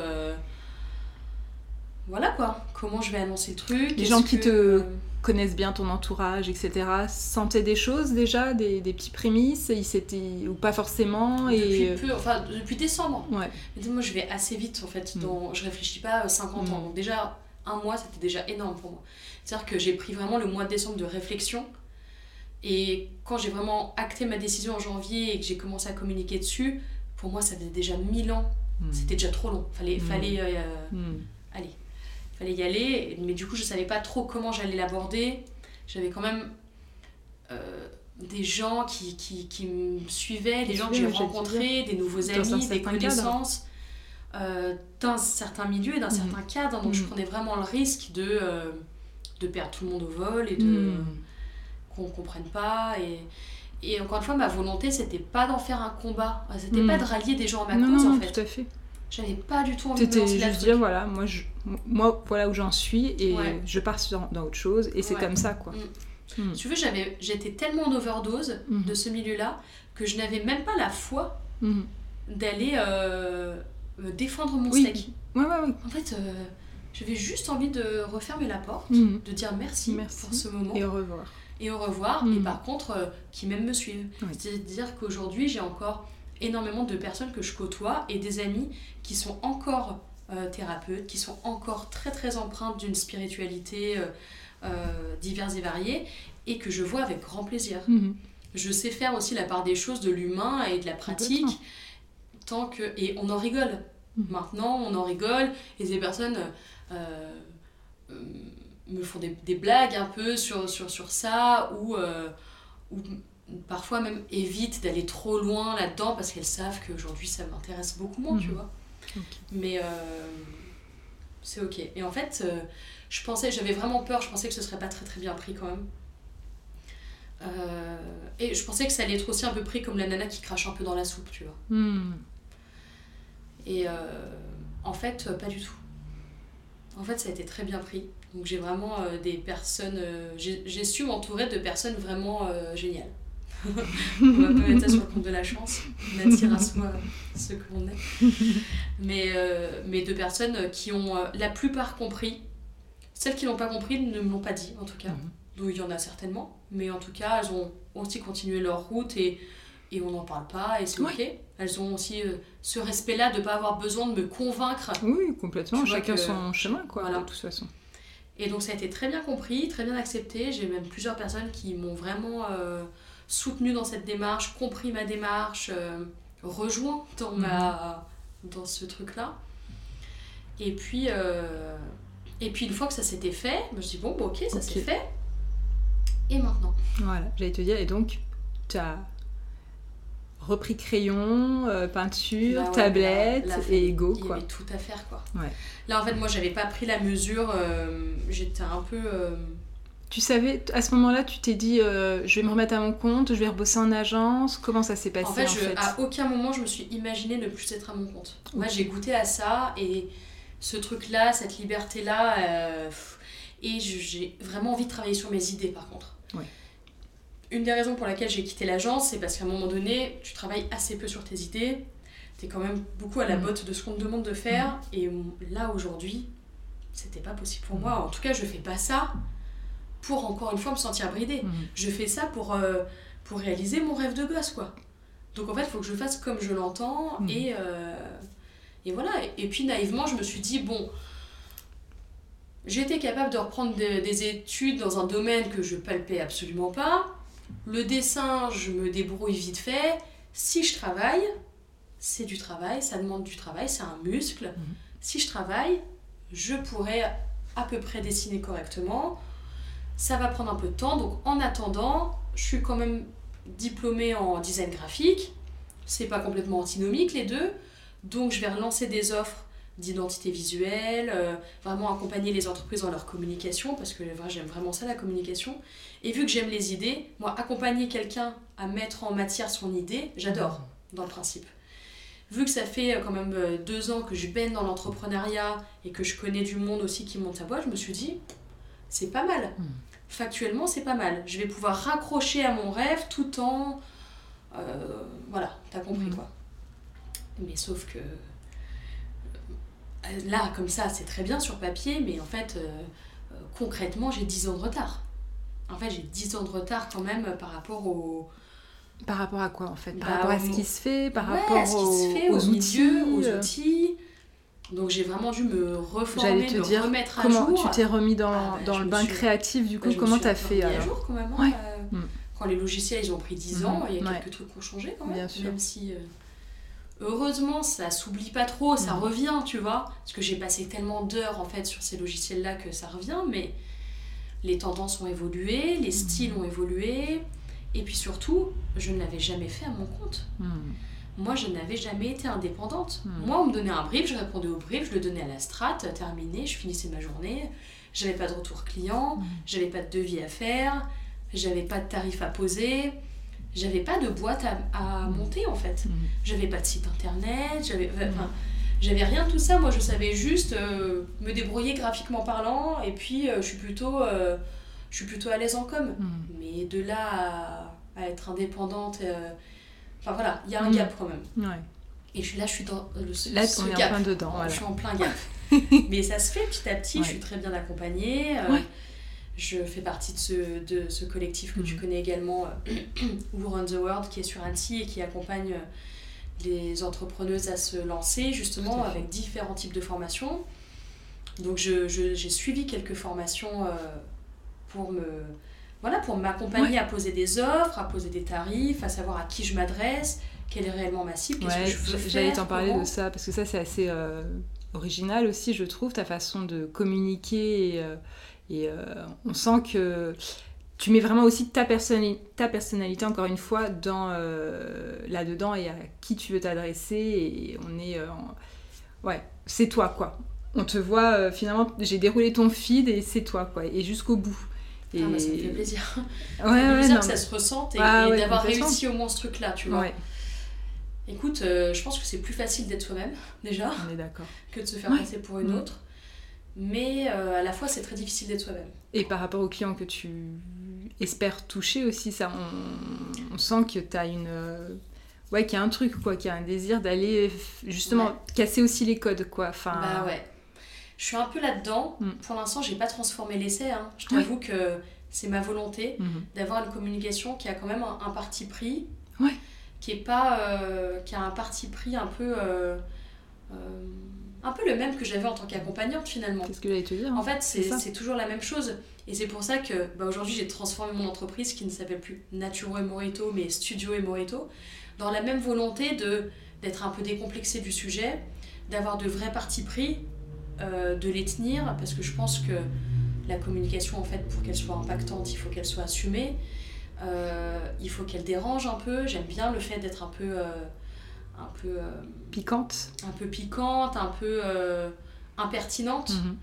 Euh, voilà quoi, comment je vais annoncer le truc. Les gens qui te connaissent bien ton entourage, etc., sentaient des choses déjà, des, des petits prémices, ils ou pas forcément et... depuis, enfin, depuis décembre. Ouais. Mais moi, je vais assez vite en fait, mm. dans, je réfléchis pas 50 mm. ans. Donc déjà, un mois, c'était déjà énorme pour moi. C'est-à-dire que j'ai pris vraiment le mois de décembre de réflexion et quand j'ai vraiment acté ma décision en janvier et que j'ai commencé à communiquer dessus, pour moi, ça faisait déjà mille ans. Hmm. C'était déjà trop long. Fallait, fallait euh, aller. Fallait y aller. Mais du coup, je savais pas trop comment j'allais l'aborder. J'avais quand même euh, des gens qui, qui, qui, me suivaient, des gens que j'ai rencontrés, des nouveaux amis, des connaissances. Euh, d'un certain milieu et d'un certain cadre. Donc je prenais vraiment le risque de, de perdre tout le monde au vol et de qu'on ne comprenne pas. Et, et encore une fois, ma volonté, c'était pas d'en faire un combat. C'était pas hmm. de rallier des gens à ma cause, en fait. tout à fait. J'avais pas du tout envie de lancer juste dire, voilà, moi, je, moi, voilà où j'en suis et je pars dans, autre chose. Et c'est comme ça, quoi. Hmm. Hmm. Tu veux, j'étais tellement en overdose de ce milieu-là que je n'avais même pas la foi d'aller euh, défendre mon steak. Ouais, ouais, ouais. En fait, euh, j'avais juste envie de refermer la porte, de dire merci, merci, pour ce moment. Et au revoir et au revoir, et mm. par contre, euh, qui même me suivent. C'est-à-dire qu'aujourd'hui, j'ai encore énormément de personnes que je côtoie et des amis qui sont encore euh, thérapeutes, qui sont encore très très empreintes d'une spiritualité euh, diverse et variée, et que je vois avec grand plaisir. Mm-hmm. Je sais faire aussi la part des choses de l'humain et de la pratique, tant que... et on en rigole. Mm. Maintenant, on en rigole, et ces personnes me font des, des, blagues un peu sur, sur, sur ça, ou, euh, ou parfois même évitent d'aller trop loin là-dedans parce qu'elles savent qu'aujourd'hui ça m'intéresse beaucoup moins, tu mhm. vois. Mais euh, c'est ok. Et en fait, euh, je pensais, j'avais vraiment peur, je pensais que ce serait pas très très bien pris quand même. et je pensais que ça allait être aussi un peu pris comme la nana qui crache un peu dans la soupe, tu vois. Hmm. Et en fait, pas du tout. En fait, ça a été très bien pris. Donc j'ai vraiment euh, des personnes, euh, j'ai su m'entourer de personnes vraiment euh, géniales. On va pas mettre ça sur le compte de la chance, on attire à soi ce que l'on est. Mais, mais de personnes qui ont la plupart compris. Celles qui n'ont pas compris ne me l'ont pas dit en tout cas. Mhm. Donc il y en a certainement. Mais en tout cas, elles ont aussi continué leur route et, et on n'en parle pas et c'est ok. Elles ont aussi ce respect-là de ne pas avoir besoin de me convaincre. Oui, complètement. Chacun son chemin, quoi, voilà. de toute façon. Et donc ça a été très bien compris, très bien accepté. J'ai même plusieurs personnes qui m'ont vraiment soutenue dans cette démarche, compris ma démarche, euh, rejoint dans, ma, dans ce truc-là. Et puis, euh, Et puis une fois que ça s'était fait, je me suis dit, bon, ok, ça s'est fait. Et maintenant Voilà, j'allais te dire, et donc, tu as repris crayon, euh, peinture, bah tablette et go quoi. Il y avait tout à faire quoi. Là en fait moi j'avais pas pris la mesure, euh, j'étais un peu... Euh, tu savais, à ce moment-là, tu t'es dit, je vais me remettre à mon compte, je vais rebosser en agence. Comment ça s'est passé En fait, à aucun moment, je me suis imaginé ne plus être à mon compte. Moi, j'ai goûté à ça et ce truc-là, cette liberté-là, et j'ai vraiment envie de travailler sur mes idées, par contre. Une des raisons pour laquelle j'ai quitté l'agence, c'est parce qu'à un moment donné, tu travailles assez peu sur tes idées. Tu es quand même beaucoup à la mm. botte de ce qu'on te demande de faire. Mm. Et là, aujourd'hui, c'était pas possible pour moi. En tout cas, je fais pas ça pour encore une fois me sentir bridée. Mm. Je fais ça pour, euh, pour réaliser mon rêve de gosse, quoi. Donc en fait, il faut que je fasse comme je l'entends. Et, euh, et voilà. Et puis naïvement, je me suis dit, bon, j'étais capable de reprendre des études dans un domaine que je palpais absolument pas le dessin, je me débrouille vite fait. Si je travaille, c'est du travail, ça demande du travail, c'est un muscle. Mhm. Si je travaille, je pourrais à peu près dessiner correctement. Ça va prendre un peu de temps, donc en attendant, je suis quand même diplômée en design graphique. C'est pas complètement antinomique les deux, donc je vais relancer des offres d'identité visuelle, euh, vraiment accompagner les entreprises dans leur communication, parce que j'aime vraiment ça, la communication. Et vu que j'aime les idées, moi, accompagner quelqu'un à mettre en matière son idée, j'adore, mmh. dans le principe. Vu que ça fait euh, quand même euh, deux ans que je baigne dans l'entrepreneuriat et que je connais du monde aussi qui monte à boîte, je me suis dit, c'est pas mal. Factuellement, c'est pas mal. Je vais pouvoir raccrocher à mon rêve tout en... voilà, t'as compris mmh. quoi. Mais sauf que là, comme ça, c'est très bien sur papier, mais en fait, euh, euh, concrètement, j'ai 10 ans de retard. En fait, j'ai 10 ans de retard quand même par rapport au... Par rapport à quoi en fait? Par bah, rapport à ce qui se fait, par rapport à ce qui se fait, aux, outils, aux euh. outils. Donc j'ai vraiment dû me reformer, te me dire, remettre à jour. Comment tu t'es remis dans, ah, bah, dans le bain créatif du coup Comment t'as fait à jour quand même. Hein, mm. Quand les logiciels ils ont pris 10 ans, il y a quelques trucs qui ont changé quand même. Bien sûr. Même si heureusement, ça s'oublie pas trop, ça mm. revient, tu vois. Parce que j'ai passé tellement d'heures en fait sur ces logiciels-là que ça revient, mais les tendances ont évolué, les mm. styles ont évolué, et puis surtout, je ne l'avais jamais fait à mon compte. Moi, je n'avais jamais été indépendante. Moi, on me donnait un brief, je répondais au brief, je le donnais à la strat, terminé, je finissais ma journée. J'avais pas de retour client, j'avais pas de devis à faire, j'avais pas de tarif à poser j'avais pas de boîte à, à mm. monter en fait. Mm. J'avais pas de site internet, j'avais enfin j'avais rien de tout ça. Moi, je savais juste euh, me débrouiller graphiquement parlant et puis euh, je suis plutôt euh, je suis plutôt à l'aise en com. Mais de là à, être indépendante enfin voilà, il y a un gap quand même. Ouais. Et je, là, je suis dans le là, on est en plein dedans. Je suis en plein gap. [laughs] Mais ça se fait petit à petit, je suis très bien accompagnée. Je fais partie de ce, de ce collectif que tu mhm. connais également, [clears throat] Who Run the World, qui est sur Annecy et qui accompagne euh, les entrepreneuses à se lancer, justement, avec différents types de formations. Donc, j'ai je, j'ai suivi quelques formations euh, pour me voilà pour m'accompagner à poser des offres, à poser des tarifs, à savoir à qui je m'adresse, quelle est réellement ma cible, qu'est-ce que je veux J'allais t'en parler de ça parce que ça c'est assez euh, original aussi, je trouve, ta façon de communiquer et, et euh, on sent que tu mets vraiment aussi ta, personnalité, ta personnalité encore une fois, dans euh, là-dedans et à qui tu veux t'adresser. Et on est. Euh, ouais, c'est toi, quoi. On te voit, finalement, j'ai déroulé ton feed et c'est toi, quoi. Et jusqu'au bout. Et... Ah, bah, ça me fait plaisir. Ouais, ouais, plaisir que ça se ressente et, ah d'avoir réussi au moins ce truc-là, tu vois. Écoute, je pense que c'est plus facile d'être soi-même, déjà. On est d'accord. Que de se faire passer pour une mm. autre mais euh, à la fois c'est très difficile d'être soi-même. Et par rapport aux clients que tu espères toucher aussi, ça, on, sent que tu as une. Euh, ouais, qu'il y a un truc, quoi, qu'il y a un désir d'aller justement casser aussi les codes, quoi. Enfin... Bah ouais. Je suis un peu là-dedans. Mm. Pour l'instant, j'ai pas transformé l'essai. Hein. Je t'avoue que c'est ma volonté mm-hmm. d'avoir une communication qui a quand même un, parti pris. Ouais. Qui est pas. Euh, qui a un parti pris un peu un peu le même que j'avais en tant qu'accompagnante finalement. Qu'est-ce que j'allais te dire En fait, c'est toujours la même chose. Et c'est pour ça que bah, aujourd'hui, j'ai transformé mon entreprise qui ne s'appelle plus Naturo et Morito, mais Studio et Morito, dans la même volonté de d'être un peu décomplexé du sujet, d'avoir de vrais partis pris, de les tenir parce que je pense que la communication, en fait, pour qu'elle soit impactante, il faut qu'elle soit assumée. il faut qu'elle dérange un peu. J'aime bien le fait d'être un peu. un peu. piquante. Un peu piquante, un peu impertinente. Mhm.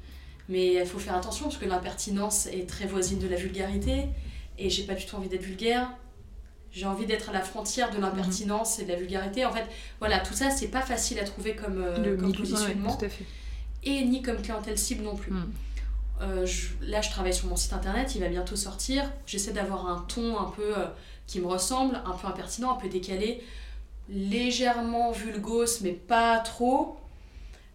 Mais il faut faire attention parce que l'impertinence est très voisine de la vulgarité et j'ai pas du tout envie d'être vulgaire. J'ai envie d'être à la frontière de l'impertinence et de la vulgarité. En fait, voilà, tout ça, c'est pas facile à trouver comme, euh, positionnement. Et ni comme clientèle cible non plus. Mm. Euh, là, je travaille sur mon site internet, il va bientôt sortir. J'essaie d'avoir un ton un peu euh, qui me ressemble, un peu impertinent, un peu décalé, légèrement vulgose, mais pas trop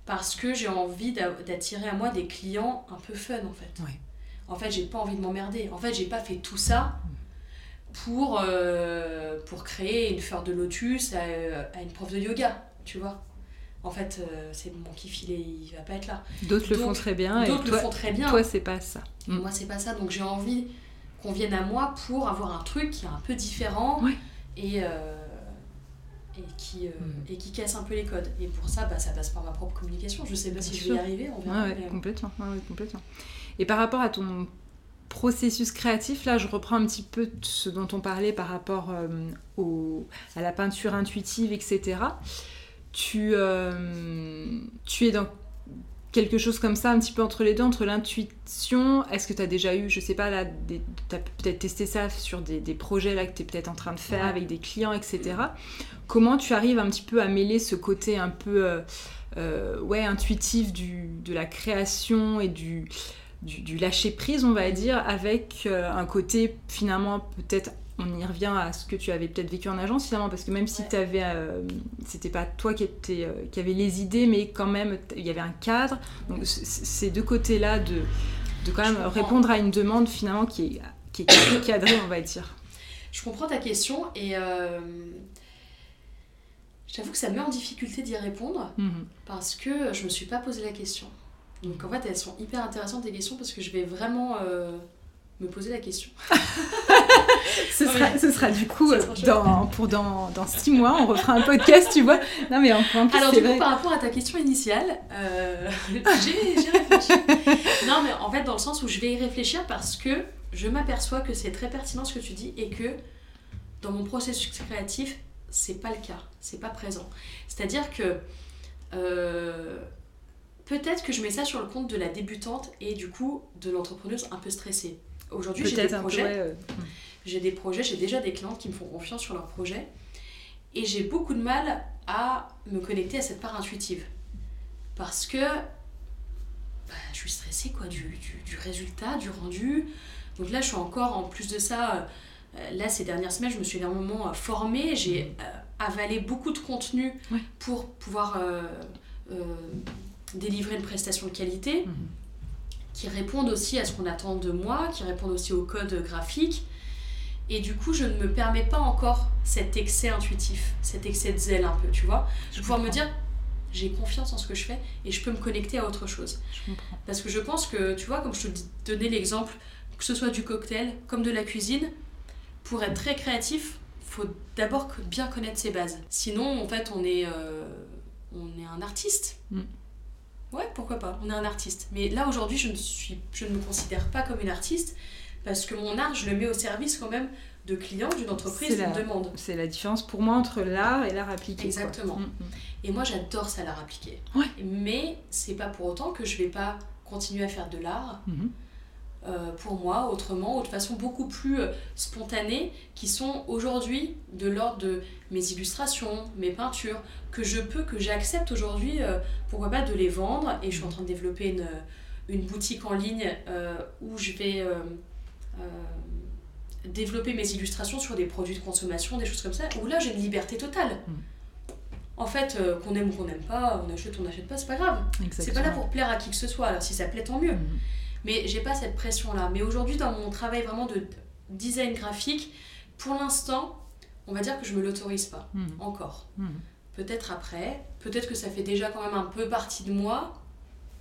parce que j'ai envie d'attirer à moi des clients un peu fun en fait. En fait, j'ai pas envie de m'emmerder. En fait, j'ai pas fait tout ça pour, euh, pour créer une fleur de lotus à, à, une prof de yoga, tu vois. En fait, euh, c'est mon kiff, il, est, il va pas être là. D'autres le font très bien. D'autres le font très bien. Toi, c'est pas ça. Mm. Moi, c'est pas ça. Donc, j'ai envie qu'on vienne à moi pour avoir un truc qui est un peu différent. Et, euh, et qui, euh, mm. et qui casse un peu les codes. Et pour ça, bah, ça passe par ma propre communication. Je sais pas si je vais y arriver, on verra. Ouais, complètement, complètement. Et par rapport à ton processus créatif, là, je reprends un petit peu ce dont on parlait par rapport au, à la peinture intuitive, etc. Tu, euh, tu es dans quelque chose comme ça, un petit peu entre les deux, entre l'intuition. Est-ce que tu as déjà eu, je sais pas, là, tu as peut-être testé ça sur des, des projets là, que tu es peut-être en train de faire avec des clients, etc. Comment tu arrives un petit peu à mêler ce côté un peu euh, euh, ouais, intuitif du, de la création et du, du, lâcher prise, on va dire, avec euh, un côté finalement peut-être on y revient à ce que tu avais peut-être vécu en agence finalement parce que même si tu avais c'était pas toi qui était qui avait les idées mais quand même il y avait un cadre donc ces deux côtés là de de quand même répondre à une demande finalement qui est qui est [coughs] cadrée on va dire je comprends ta question et J'avoue que ça me met en difficulté d'y répondre mhm. parce que je me suis pas posé la question. Donc en fait, elles sont hyper intéressantes tes questions parce que je vais vraiment euh, me poser la question. [laughs] ce, sera, ce, sera, du coup, dans, pour dans, dans six mois, on refera un podcast, tu vois. Non, mais en, plus, Alors, du coup, par rapport à ta question initiale, euh, [laughs] j'ai réfléchi. non, mais en fait, dans le sens où je vais y réfléchir parce que je m'aperçois que c'est très pertinent ce que tu dis et que dans mon processus créatif, c'est pas le cas, c'est pas présent. C'est-à-dire que euh, peut-être que je mets ça sur le compte de la débutante et du coup de l'entrepreneuse un peu stressée. Aujourd'hui, j'ai des projets. Euh, j'ai des projets, j'ai déjà des clientes qui me font confiance sur leurs projets et j'ai beaucoup de mal à me connecter à cette part intuitive parce que bah, je suis stressée quoi du, du, résultat, du rendu. Donc là, je suis encore en plus de ça euh, là, ces dernières semaines, je me suis énormément euh, formée, j'ai avalé beaucoup de contenu pour pouvoir délivrer une prestation de qualité mmh. Qui répondent aussi à ce qu'on attend de moi, qui répondent aussi au code graphique. Et du coup, je ne me permets pas encore cet excès intuitif, cet excès de zèle un peu, tu vois. Je pouvoir me dire, j'ai confiance en ce que je fais et je peux me connecter à autre chose. Parce que je pense que, tu vois, comme je te donnais l'exemple, que ce soit du cocktail comme de la cuisine, pour être très créatif, faut d'abord bien connaître ses bases. Sinon, en fait, on est, euh, on est un artiste. Mm. Ouais, pourquoi pas, on est un artiste. Mais là, aujourd'hui, je, ne suis, je ne me considère pas comme une artiste parce que mon art, je le mets au service quand même de clients, d'une entreprise, d'une demande. C'est la différence pour moi entre l'art et l'art appliqué. Exactement. Mm, mm. Et moi, j'adore ça, l'art appliqué. Ouais. Mais c'est pas pour autant que je vais pas continuer à faire de l'art. Mm-hmm. Euh, pour moi autrement ou de façon beaucoup plus euh, spontanée qui sont aujourd'hui de l'ordre de mes illustrations, mes peintures que je peux, que j'accepte aujourd'hui, euh, pourquoi pas de les vendre et je suis en train de développer une, une boutique en ligne où je vais développer mes illustrations sur des produits de consommation, des choses comme ça, où là j'ai une liberté totale. Mm. En fait, qu'on aime ou qu'on n'aime pas, on achète ou on n'achète pas, c'est pas grave. C'est pas là pour plaire à qui que ce soit. Alors si ça plaît, tant mieux. Mm. Mais j'ai pas cette pression-là. Mais aujourd'hui, dans mon travail vraiment de design graphique, pour l'instant, on va dire que je me l'autorise pas. Hmm. Encore. Hmm. Peut-être après. Peut-être que ça fait déjà quand même un peu partie de moi.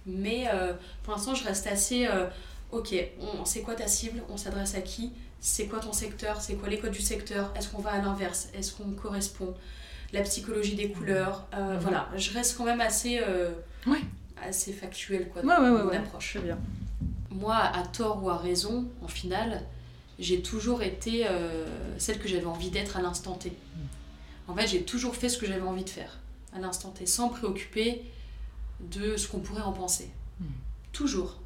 Mais euh, pour l'instant, je reste assez. Euh, ok, on sait quoi ta cible? On s'adresse à qui? C'est quoi ton secteur? C'est quoi les codes du secteur? Est-ce qu'on va à l'inverse? Est-ce qu'on correspond? La psychologie des couleurs. Euh, hmm. Voilà, je reste quand même assez. Ouais assez factuel quoi, Ouais, mon approche. Très bien. Moi, à tort ou à raison, en final, j'ai toujours été euh, celle que j'avais envie d'être à l'instant T. En fait, j'ai toujours fait ce que j'avais envie de faire à l'instant T, sans préoccuper de ce qu'on pourrait en penser. Mm. Toujours.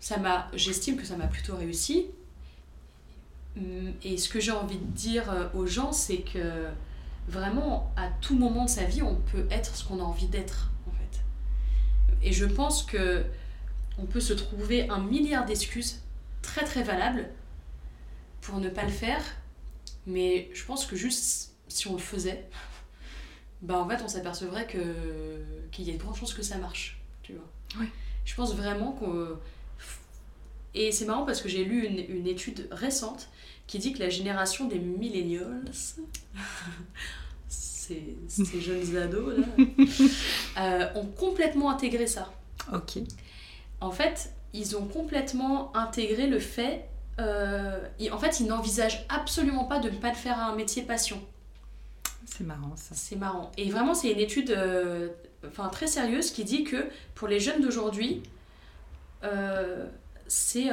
Ça m'a, j'estime que ça m'a plutôt réussi. Hum, Et ce que j'ai envie de dire euh, aux gens, c'est que vraiment, à tout moment de sa vie, on peut être ce qu'on a envie d'être, en fait. Et je pense que on peut se trouver un milliard d'excuses très très valables pour ne pas le faire, mais je pense que juste si on le faisait, [laughs] bah en fait on s'apercevrait que qu'il y a de grandes chances que ça marche, tu vois. Je pense vraiment qu'on et c'est marrant parce que j'ai lu une, une étude récente qui dit que la génération des millennials, [laughs] ces, ces jeunes ados là, [laughs] euh, ont complètement intégré ça. Ok. En fait, ils ont complètement intégré le fait. euh, en fait, ils n'envisagent absolument pas de ne pas le faire un métier passion. C'est marrant ça. C'est marrant. Et vraiment, c'est une étude euh, enfin, très sérieuse qui dit que pour les jeunes d'aujourd'hui, euh, c'est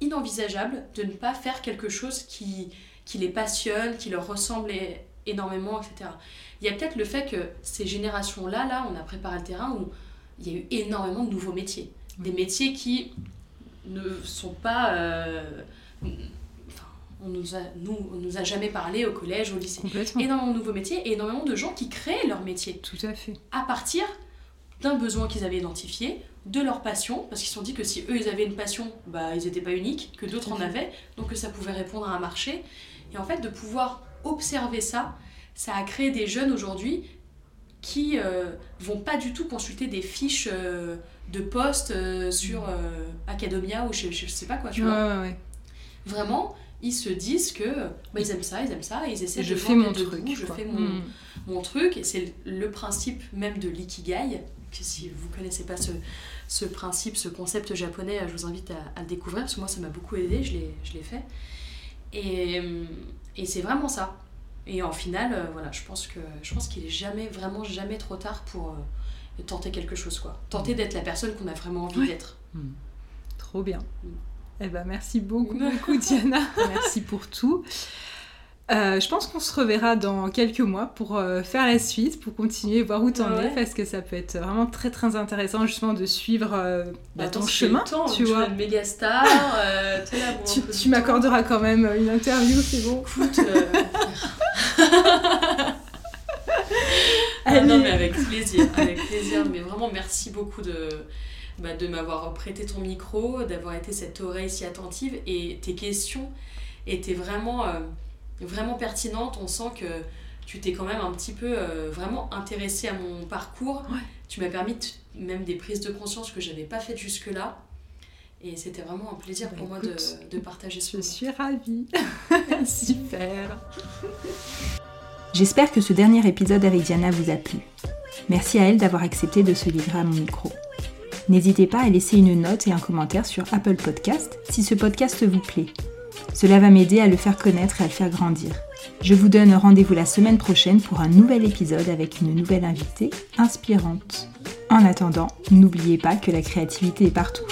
inenvisageable de ne pas faire quelque chose qui, qui les passionne, qui leur ressemble énormément, etc. Il y a peut-être le fait que ces générations-là, là, on a préparé le terrain où il y a eu énormément de nouveaux métiers. Des métiers qui ne sont pas... euh, enfin, on nous a, nous, on nous a jamais parlé au collège, au lycée énormément de nouveaux métiers et énormément de gens qui créent leur métier Tout à fait. à partir d'un besoin qu'ils avaient identifié, de leur passion, parce qu'ils se sont dit que si eux ils avaient une passion, bah ils n'étaient pas uniques, que d'autres en avaient, donc que ça pouvait répondre à un marché. Et en fait, de pouvoir observer ça, ça a créé des jeunes aujourd'hui qui euh, vont pas du tout consulter des fiches euh, de poste euh, sur euh, Academia ou je, je sais pas quoi, tu Ouais, vois. ouais, ouais. Vraiment, ils se disent que bah, ils aiment ça, ils aiment ça, ils essaient Je de fais voir mon truc. je fais mon, Mm. mon truc, et c'est le principe même de l'ikigai, que si vous connaissez pas ce, ce principe, ce concept japonais, je vous invite à, à le découvrir, parce que moi ça m'a beaucoup aidé, je l'ai fait. Et, et c'est vraiment ça. Et en final, euh, voilà, je pense que je pense qu'il est jamais, vraiment jamais trop tard pour euh, tenter quelque chose, quoi. Tenter d'être la personne qu'on a vraiment envie Ouais. d'être. Trop bien. Mm. Eh ben, merci beaucoup, [laughs] beaucoup Diana. merci pour tout. Euh, je pense qu'on se reverra dans quelques mois pour euh, faire la suite, pour continuer, voir où t'en Ouais. es, parce que ça peut être vraiment très très intéressant justement de suivre euh, bah, ton chemin. temps, tu vois. une méga star, euh, [laughs] Tu, m'accorderas quand même une interview, c'est bon. Écoute, [laughs] Ah non, mais avec plaisir, avec plaisir. Mais vraiment, merci beaucoup de, bah, de m'avoir prêté ton micro, d'avoir été cette oreille si attentive. Et tes questions étaient vraiment, euh, vraiment pertinentes. On sent que tu t'es quand même un petit peu euh, vraiment intéressée à mon parcours. Ouais. Tu m'as permis même des prises de conscience que je n'avais pas faites jusque-là. Et c'était vraiment un plaisir Bah, pour moi de, de partager ce Je moment. suis ravie. [laughs] Super. [laughs] J'espère que ce dernier épisode avec Diana vous a plu. Merci à elle d'avoir accepté de se livrer à mon micro. N'hésitez pas à laisser une note et un commentaire sur Apple Podcast si ce podcast vous plaît. Cela va m'aider à le faire connaître et à le faire grandir. Je vous donne rendez-vous la semaine prochaine pour un nouvel épisode avec une nouvelle invitée inspirante. En attendant, n'oubliez pas que la créativité est partout.